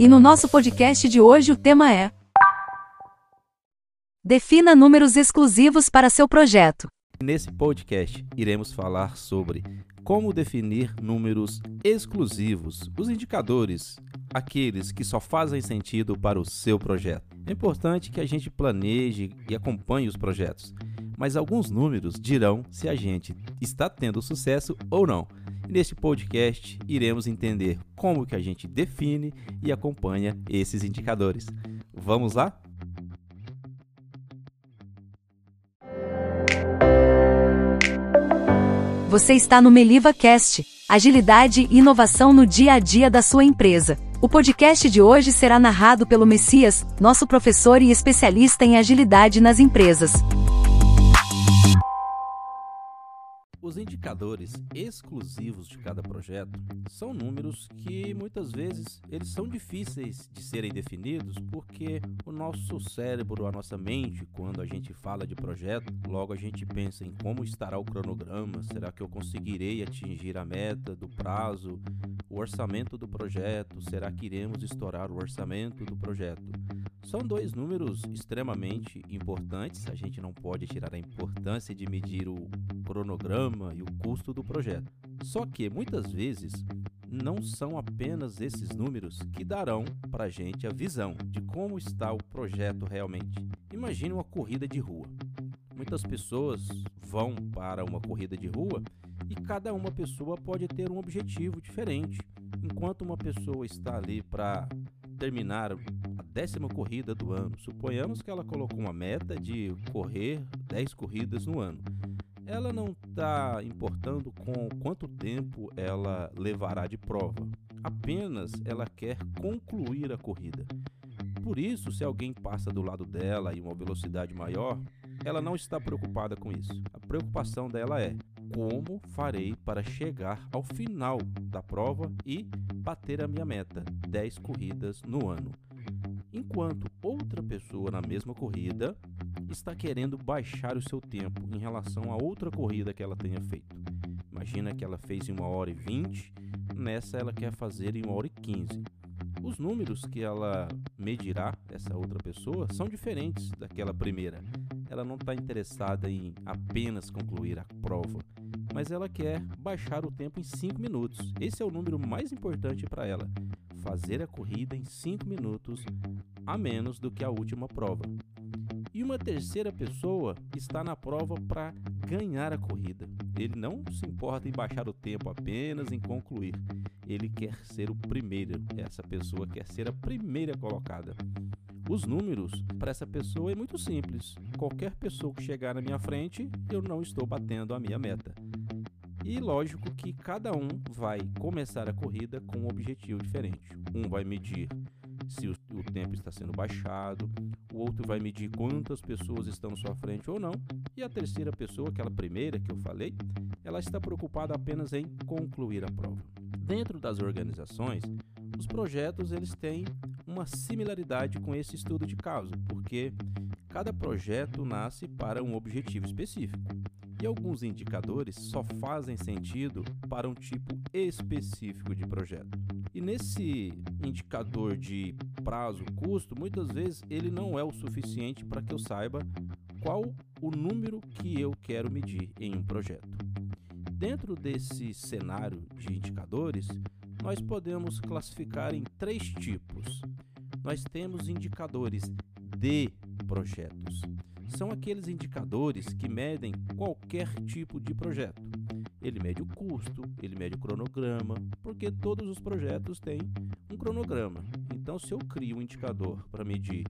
E no nosso podcast de hoje o tema é Defina números exclusivos para seu projeto. Nesse podcast, iremos falar sobre como definir números exclusivos, os indicadores, aqueles que só fazem sentido para o seu projeto. É importante que a gente planeje e acompanhe os projetos, mas alguns números dirão se a gente está tendo sucesso ou não. Neste podcast iremos entender como que a gente define e acompanha esses indicadores. Vamos lá? Você está no Meliva Cast, agilidade e inovação no dia a dia da sua empresa. O podcast de hoje será narrado pelo Messias, nosso professor e especialista em agilidade nas empresas. Os indicadores exclusivos de cada projeto são números que muitas vezes eles são difíceis de serem definidos porque o nosso cérebro, a nossa mente, quando a gente fala de projeto, logo a gente pensa em como estará o cronograma, será que eu conseguirei atingir a meta do prazo, o orçamento do projeto, será que iremos estourar o orçamento do projeto? São dois números extremamente importantes, a gente não pode tirar a importância de medir o cronograma e o custo do projeto. Só que muitas vezes não são apenas esses números que darão para a gente a visão de como está o projeto realmente. Imagine uma corrida de rua. Muitas pessoas vão para uma corrida de rua e cada uma pessoa pode ter um objetivo diferente. Enquanto uma pessoa está ali para terminar a décima corrida do ano, suponhamos que ela colocou uma meta de correr 10 corridas no ano. Ela não está importando com quanto tempo ela levará de prova, apenas ela quer concluir a corrida. Por isso, se alguém passa do lado dela em uma velocidade maior, ela não está preocupada com isso. A preocupação dela é como farei para chegar ao final da prova e bater a minha meta, 10 corridas no ano. Enquanto outra pessoa na mesma corrida está querendo baixar o seu tempo em relação a outra corrida que ela tenha feito. Imagina que ela fez em 1 hora e 20, nessa ela quer fazer em 1 hora e 15. Os números que ela medirá, essa outra pessoa, são diferentes daquela primeira. Ela não está interessada em apenas concluir a prova, mas ela quer baixar o tempo em 5 minutos. Esse é o número mais importante para ela. Fazer a corrida em 5 minutos a menos do que a última prova. E uma terceira pessoa está na prova para ganhar a corrida. Ele não se importa em baixar o tempo apenas em concluir. Ele quer ser o primeiro. Essa pessoa quer ser a primeira colocada. Os números para essa pessoa é muito simples. Qualquer pessoa que chegar na minha frente, eu não estou batendo a minha meta. E lógico que cada um vai começar a corrida com um objetivo diferente. Um vai medir se o, o, tempo está sendo baixado, o outro vai medir quantas pessoas estão na sua frente ou não, e a terceira pessoa, aquela primeira que eu falei, ela está preocupada apenas em concluir a prova. Dentro das organizações, os projetos eles têm uma similaridade com esse estudo de caso, porque cada projeto nasce para um objetivo específico. E alguns indicadores só fazem sentido para um tipo específico de projeto. E nesse indicador de prazo, custo, muitas vezes ele não é o suficiente para que eu saiba qual o número que eu quero medir em um projeto. Dentro desse cenário de indicadores, nós podemos classificar em três tipos. Nós temos indicadores de projetos são aqueles indicadores que medem qualquer tipo de projeto. Ele mede o custo, ele mede o cronograma, porque todos os projetos têm um cronograma. Então, se eu crio um indicador para medir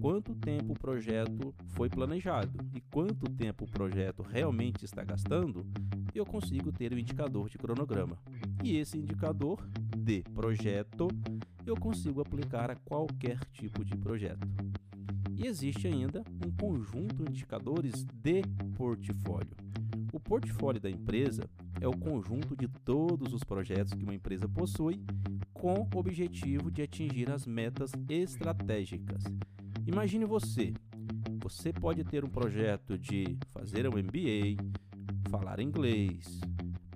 quanto tempo o projeto foi planejado e quanto tempo o projeto realmente está gastando, eu consigo ter o um indicador de cronograma. E esse indicador de projeto eu consigo aplicar a qualquer tipo de projeto. E existe ainda um conjunto de indicadores de portfólio. O portfólio da empresa é o conjunto de todos os projetos que uma empresa possui com o objetivo de atingir as metas estratégicas. Imagine você, você pode ter um projeto de fazer um MBA, falar inglês,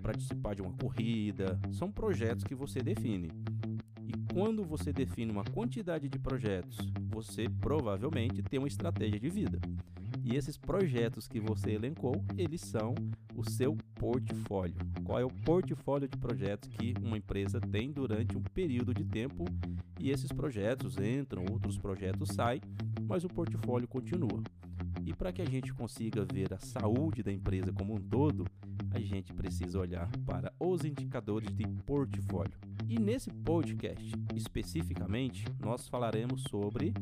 participar de uma corrida, são projetos que você define. Quando você define uma quantidade de projetos, você provavelmente tem uma estratégia de vida. E esses projetos que você elencou, eles são o seu portfólio. Qual é o portfólio de projetos que uma empresa tem durante um período de tempo? E esses projetos entram, outros projetos saem, mas o portfólio continua. E para que a gente consiga ver a saúde da empresa como um todo, a gente precisa olhar para os indicadores de portfólio. E nesse podcast, especificamente, nós falaremos sobre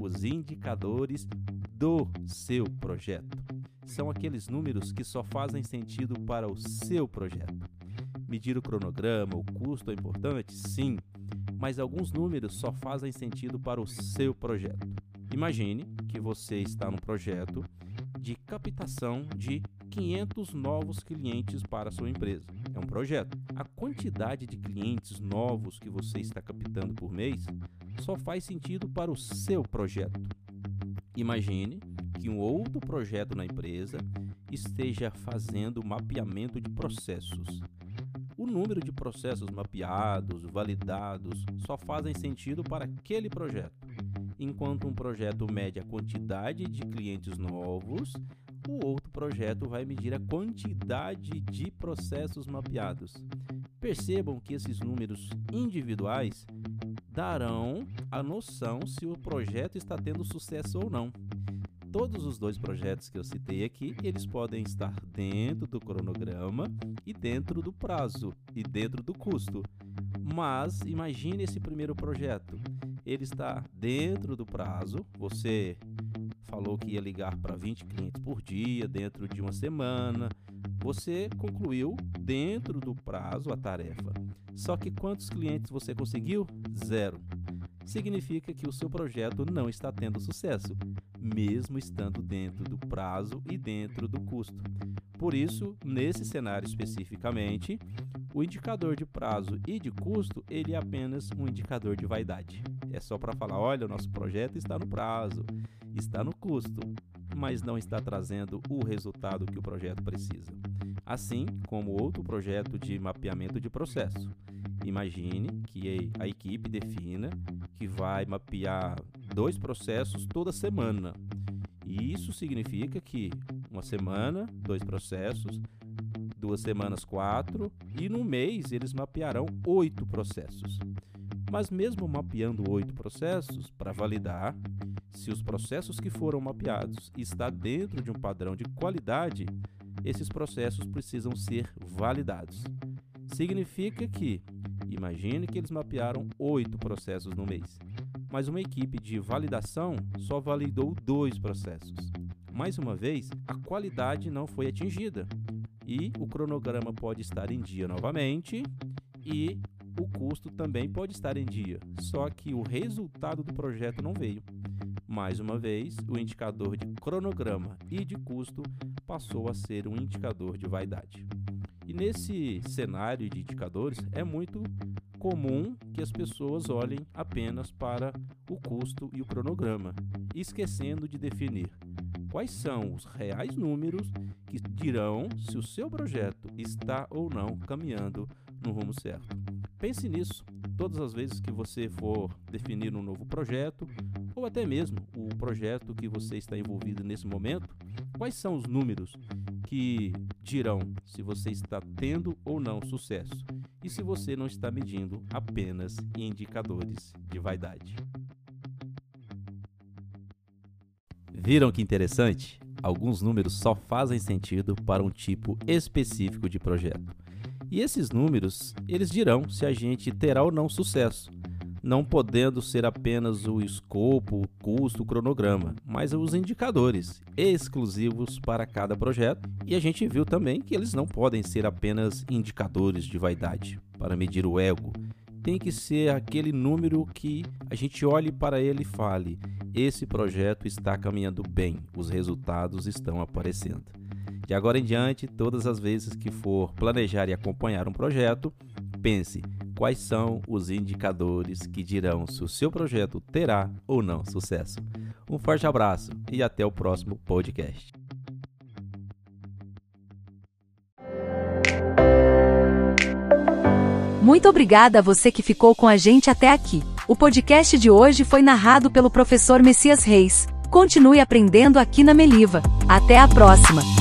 os indicadores do seu projeto. São aqueles números que só fazem sentido para o seu projeto. Medir o cronograma, o custo é importante? Sim, mas alguns números só fazem sentido para o seu projeto. Imagine que você está num projeto de captação de 500 novos clientes para a sua empresa. É um projeto. A quantidade de clientes novos que você está captando por mês só faz sentido para o seu projeto. Imagine que um outro projeto na empresa esteja fazendo mapeamento de processos. O número de processos mapeados, validados, só fazem sentido para aquele projeto. Enquanto um projeto mede a quantidade de clientes novos, o outro projeto vai medir a quantidade de processos mapeados. Percebam que esses números individuais darão a noção se o projeto está tendo sucesso ou não. Todos os dois projetos que eu citei aqui, eles podem estar dentro do cronograma e dentro do prazo e dentro do custo. Mas imagine esse primeiro projeto. Ele está dentro do prazo, você falou que ia ligar para 20 clientes por dia dentro de uma semana. Você concluiu dentro do prazo a tarefa. Só que quantos clientes você conseguiu? Zero. Significa que o seu projeto não está tendo sucesso, mesmo estando dentro do prazo e dentro do custo. Por isso, nesse cenário especificamente, o indicador de prazo e de custo, ele é apenas um indicador de vaidade. É só para falar, olha, o nosso projeto está no prazo, está no custo, mas não está trazendo o resultado que o projeto precisa. Assim como outro projeto de mapeamento de processo. Imagine que a equipe defina que vai mapear dois processos toda semana. E isso significa que uma semana, dois processos, duas semanas, quatro, e no mês eles mapearão oito processos. Mas mesmo mapeando oito processos, para validar se os processos que foram mapeados está dentro de um padrão de qualidade, esses processos precisam ser validados. Significa que, imagine que eles mapearam oito processos no mês, mas uma equipe de validação só validou dois processos. Mais uma vez, a qualidade não foi atingida e o cronograma pode estar em dia novamente e o custo também pode estar em dia, só que o resultado do projeto não veio. Mais uma vez, o indicador de cronograma e de custo passou a ser um indicador de vaidade. E nesse cenário de indicadores, é muito comum que as pessoas olhem apenas para o custo e o cronograma, esquecendo de definir quais são os reais números que dirão se o seu projeto está ou não caminhando no rumo certo. Pense nisso todas as vezes que você for definir um novo projeto ou até mesmo o projeto que você está envolvido nesse momento. Quais são os números que dirão se você está tendo ou não sucesso e se você não está medindo apenas indicadores de vaidade? Viram que interessante? Alguns números só fazem sentido para um tipo específico de projeto. E esses números, eles dirão se a gente terá ou não sucesso, não podendo ser apenas o escopo, o custo, o cronograma, mas os indicadores exclusivos para cada projeto. E a gente viu também que eles não podem ser apenas indicadores de vaidade para medir o ego. Tem que ser aquele número que a gente olhe para ele e fale: esse projeto está caminhando bem, os resultados estão aparecendo. De agora em diante, todas as vezes que for planejar e acompanhar um projeto, pense quais são os indicadores que dirão se o seu projeto terá ou não sucesso. Um forte abraço e até o próximo podcast. Muito obrigada a você que ficou com a gente até aqui. O podcast de hoje foi narrado pelo professor Messias Reis. Continue aprendendo aqui na Meliva. Até a próxima!